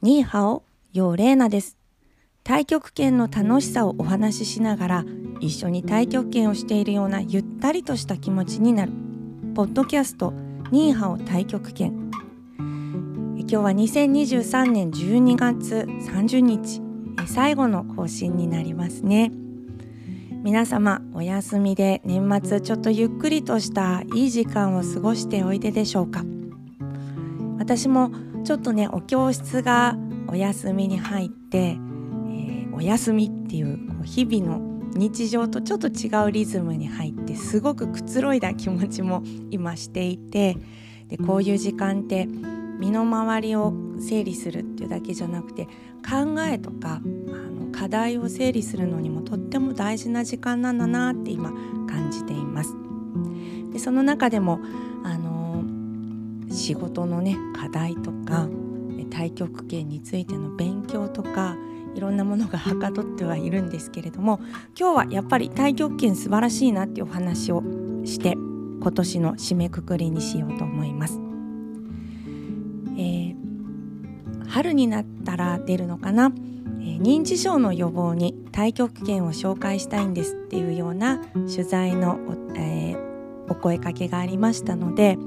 ニーハオ、ヨーレーナです。太極拳の楽しさをお話ししながら一緒に太極拳をしているようなゆったりとした気持ちになる。ポッドキャストニーハオ太極拳。今日は2023年12月30日最後の更新になりますね。皆様お休みで年末ちょっとゆっくりとしたいい時間を過ごしておいででしょうか。私もちょっとねお教室がお休みに入って、えー、お休みっていう日々の日常とちょっと違うリズムに入ってすごくくつろいだ気持ちも 今していてでこういう時間って身の回りを整理するっていうだけじゃなくて考えとかあの課題を整理するのにもとっても大事な時間なんだなって今感じています。でその中でもあの仕事のね課題とか太極拳についての勉強とかいろんなものがはかどってはいるんですけれども今日はやっぱり太極拳素晴らしいなっていうお話をして今年の締めくくりにしようと思います。えー、春になったら出るのかな、えー、認知症の予防に太極拳を紹介したいんですっていうような取材のお,、えー、お声かけがありましたので、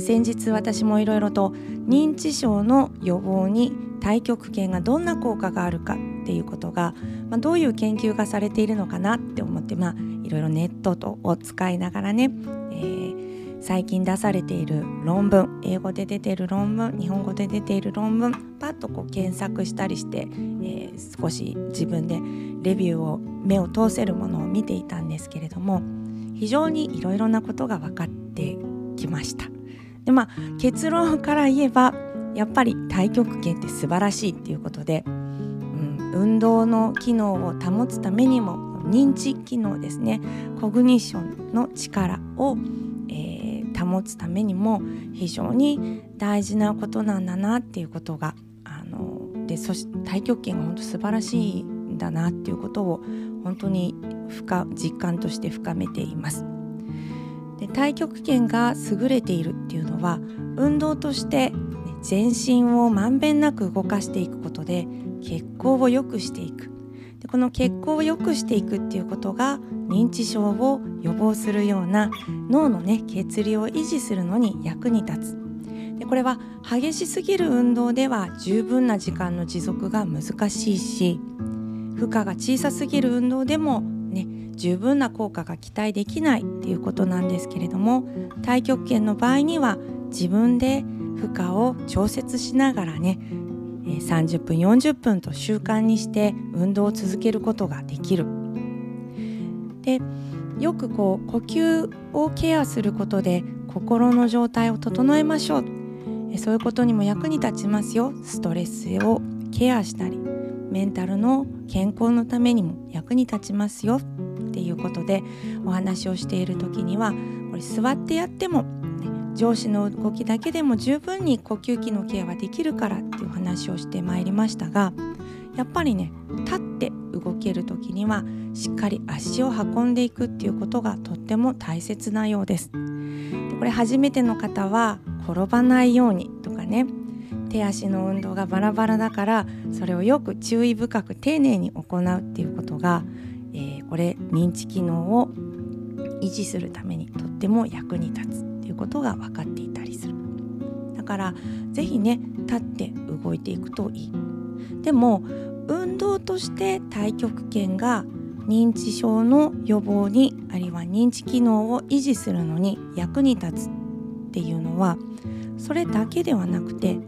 先日私もいろいろと認知症の予防に太極拳がどんな効果があるかっていうことが、まあ、どういう研究がされているのかなって思って、まあ、いろいろネットとを使いながらね、えー、最近出されている論文英語で出ている論文日本語で出ている論文パッとこう検索したりして、えー、少し自分でレビューを目を通せるものを見ていたんですけれども非常にいろいろなことが分かってきました。でまあ結論から言えばやっぱり太極拳って素晴らしいっていうことで、うん、運動の機能を保つためにも認知機能ですねコグニッションの力を、えー、保つためにも非常に大事なことなんだなっていうことがあのでそし太極拳が本当素晴らしいんだなっていうことを本当に深実感として深めています。で太極拳が優れているっていうは運動として全身をまんべんなく動かしていくことで血行を良くしていく。でこの血行を良くしていくっていうことが認知症を予防するような脳のね血流を維持するのに役に立つ。でこれは激しすぎる運動では十分な時間の持続が難しいし負荷が小さすぎる運動でもね十分な効果が期待できないっていうことなんですけれども太極拳の場合には自分で負荷を調節しながらね30分40分と習慣にして運動を続けることができる。でよくこう呼吸をケアすることで心の状態を整えましょうそういうことにも役に立ちますよストレスをケアしたりメンタルの健康のためにも役に立ちますよっていうことでお話をしている時にはこれ座ってやっても、ね、上司の動きだけでも十分に呼吸器のケアはできるからっていう話をしてまいりましたがやっぱりね立って動ける時にはしっかり足を運んでいくっていうことがとっても大切なようです。でこれ初めての方は転ばないようにとかね手足の運動がバラバラだからそれをよく注意深く丁寧に行うっていうことがえー、これ認知機能を維持するためにとっても役に立つっていうことが分かっていたりする。だから是非ね立って動いていくといい。でも運動として太極拳が認知症の予防にあるいは認知機能を維持するのに役に立つっていうのはそれだけではなくて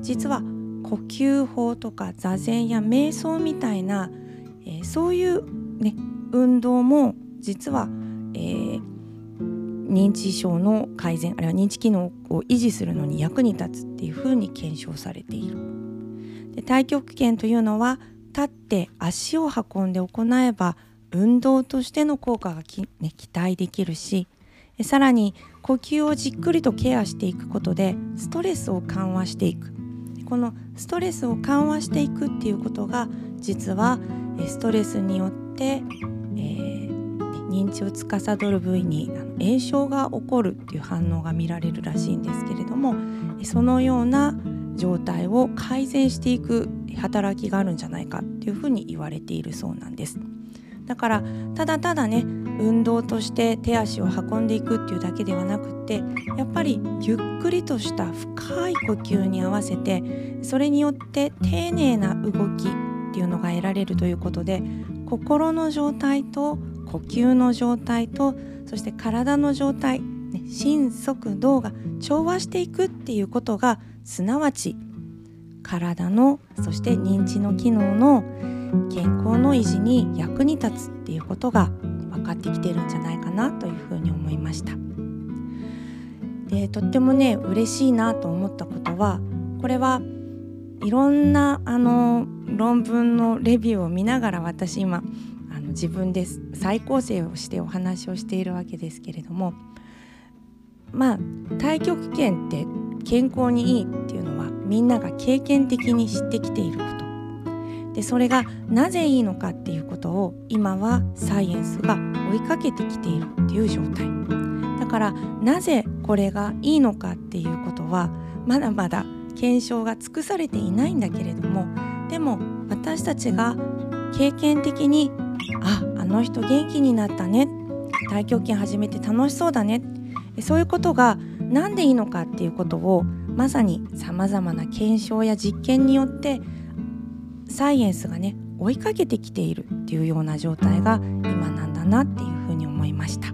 実は呼吸法とか座禅や瞑想みたいな、えー、そういうね、運動も実は、えー、認知症の改善あるいは認知機能を維持するのに役に立つっていうふうに検証されている。で太極拳というのは立って足を運んで行えば運動としての効果がき、ね、期待できるしさらに呼吸をじっくりとケアしていくことでストレスを緩和していくこのストレスを緩和していくっていうことが実はストレスによって、えー、認知を司る部位に炎症が起こるっていう反応が見られるらしいんですけれどもそのような状態を改善していく働きがあるんじゃないかっていうふうに言われているそうなんです。だからただただね運動として手足を運んでいくっていうだけではなくってやっぱりゆっくりとした深い呼吸に合わせてそれによって丁寧な動きっていうのが得られるということで心の状態と呼吸の状態とそして体の状態、心速動が調和していくっていうことがすなわち体のそして認知の機能の健康の維持に役に立つっていうことが分かってきてるんじゃないかなというふうに思いました。でとってもね嬉しいなと思ったことはこれはいろんなあの論文のレビューを見ながら私今あの自分で再構成をしてお話をしているわけですけれどもまあ太極拳って健康にいいっていうのはみんなが経験的に知ってきていること。でそれがなぜいいのかっていうことを今はサイエンスが追いかけてきているっていう状態。だからなぜこれがいいのかっていうことはまだまだ検証が尽くされていないんだけれどもでも私たちが経験的にああの人元気になったね。太極拳始めて楽しそうだね。そういうことが何でいいのかっていうことをまさにさまざまな検証や実験によってサイエンスがね追いかけてきているっていうような状態が今なんだなっていうふうに思いました。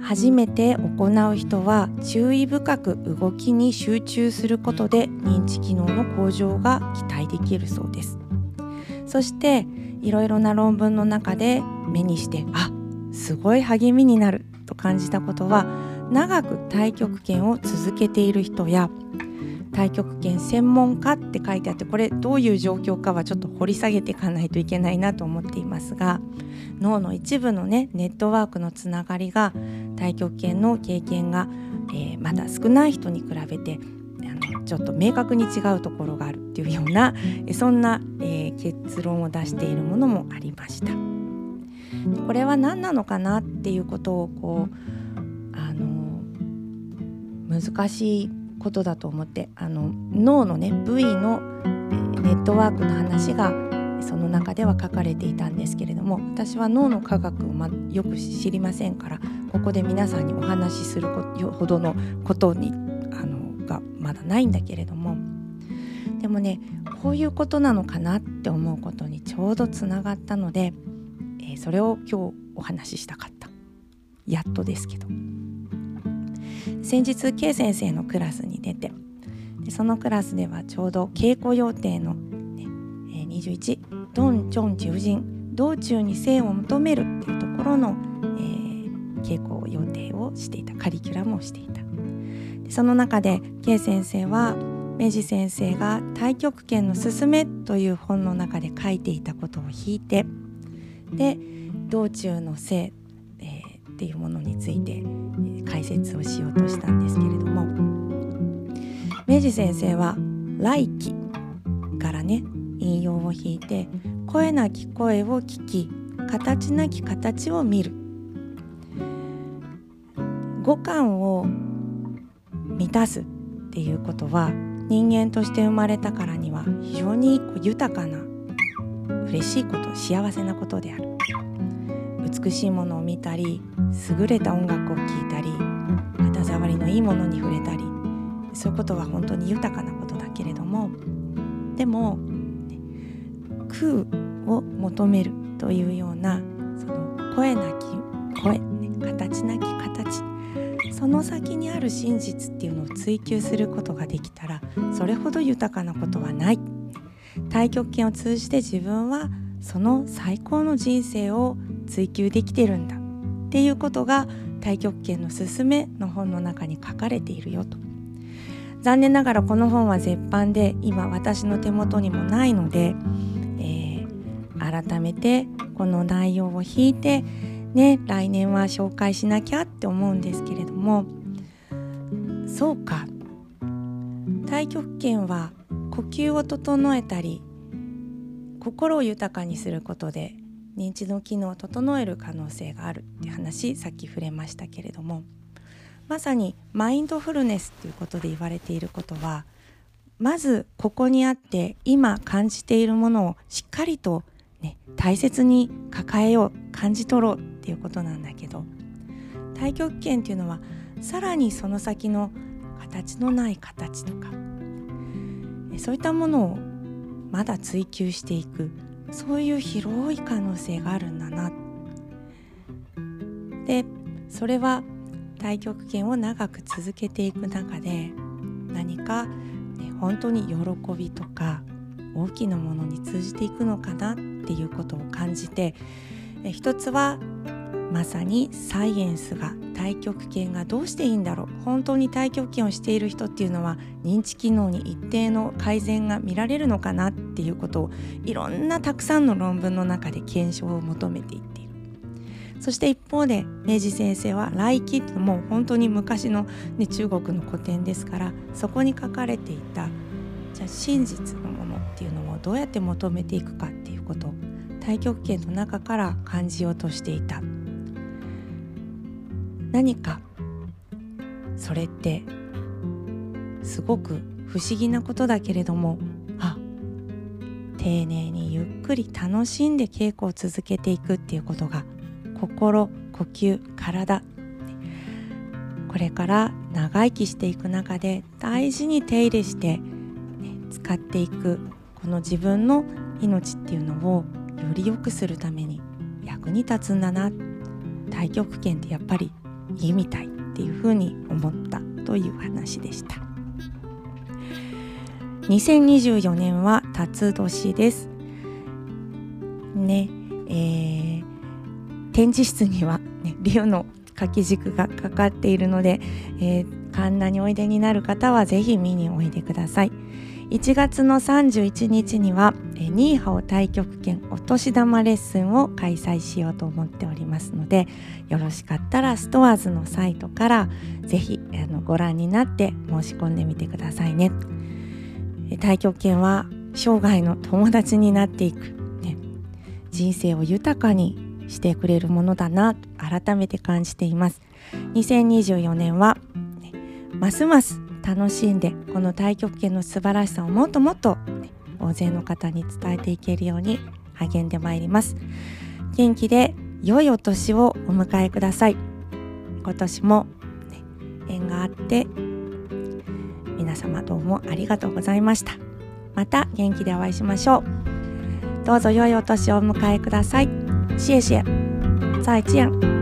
初めて行う人は注意深く動きに集中することで認知機能の向上が期待できるそうです。そしていろいろな論文の中で目にしてあすごい励みになると感じたことは長く太極拳を続けている人や太極拳専門家って書いてあってこれどういう状況かはちょっと掘り下げていかないといけないなと思っていますが脳の一部のねネットワークのつながりが太極拳の経験が、えー、まだ少ない人に比べてあのちょっと明確に違うところがあるっていうようなそんな、えー、結論を出しているものもありました。これは何なのかなっていうことをこうあの難しいことだと思ってあの脳のね部位の、ネットワークの話がその中では書かれていたんですけれども私は脳の科学を、ま、よく知りませんからここで皆さんにお話しするほどのことにあのがまだないんだけれどもでもねこういうことなのかなって思うことにちょうどつながったのでー、それを今日お話ししたかった。やっとですけど。先日 K 先生のクラスに出てでそのクラスではちょうど稽古予定の、ねえー、21「ドン・チョン・中人道中に性を求める」っていうところの、えー、稽古予定をしていたカリキュラムをしていた。でその中で K 先生は明治先生が「太極拳のすすめ」という本の中で書いていたことを引いて「で道中の性、っていうものについて、解説をしようとしたんですけれども。明治先生は「来期」からね引用を引いて「声なき声を聞き形なき形を見る」五感を満たすっていうことは人間として生まれたからには非常に豊かな嬉しいこと幸せなことである。美しいものを見たり優れた音楽を聴いたり肌触りのいいものに触れたりそういうことは本当に豊かなことだけれどもでも、ね、空を求めるというようなその声なき声、ね、形なき形その先にある真実っていうのを追求することができたらそれほど豊かなことはない。太極拳を通じて自分はその最高の人生を追求できてるんだ。っていうことが太極拳のすすめの本の中に書かれているよと。残念ながらこの本は絶版で今私の手元にもないので、えー、改めてこの内容を引いてね来年は紹介しなきゃって思うんですけれども。そうか。太極拳は呼吸を整えたり心を豊かにすることで認知の機能を整える可能性があるって話さっき触れましたけれどもまさにマインドフルネスっていうことで言われていることはまずここにあって今感じているものをしっかりと、ね、大切に抱えよう感じ取ろうっていうことなんだけど太極拳っていうのはさらにその先の形のない形とかそういったものをまだ追求していく。そういう広い可能性があるんだな。でそれは太極拳を長く続けていく中で何か、ね、本当に喜びとか大きなものに通じていくのかなっていうことを感じて一つはまさにサイエンスが太極拳がどうしていいんだろう。本当に太極拳をしている人っていうのは認知機能に一定の改善が見られるのかなっていうことをいろんなたくさんの論文の中で検証を求めていっている。そして一方で明治先生は来期ってもう本当に昔の、ね、中国の古典ですからそこに書かれていたじゃあ真実のものっていうのをどうやって求めていくかっていうことを太極拳の中から感じようとしていた。何か。それってすごく不思議なことだけれどもあ丁寧にゆっくり楽しんで稽古を続けていくっていうことが心呼吸体。これから長生きしていく中で大事に手入れして、ね、使っていくこの自分の命っていうのをより良くするために役に立つんだな。太極拳ってやっぱりいいみたいっていうふうに思ったという話でした。2024年は辰年です。ねえー、展示室には、ね、竜の掛け軸がかかっているので、えー、神田においでになる方はぜひ見においでください。1月の31日にはニーハオ太極拳お年玉レッスンを開催しようと思っておりますのでよろしかったらストアーズのサイトからぜひご覧になって申し込んでみてくださいね。太極拳は生涯の友達になっていく、ね、人生を豊かにしてくれるものだなと改めて感じています。2024年は、ますます楽しんでこの太極拳の素晴らしさをもっともっと、ね、大勢の方に伝えていけるように励んでまいります。元気で良いお年をお迎えください。今年も、ね、縁があって皆様どうもありがとうございました。また元気でお会いしましょう。どうぞ良いお年をお迎えください。谢谢再见。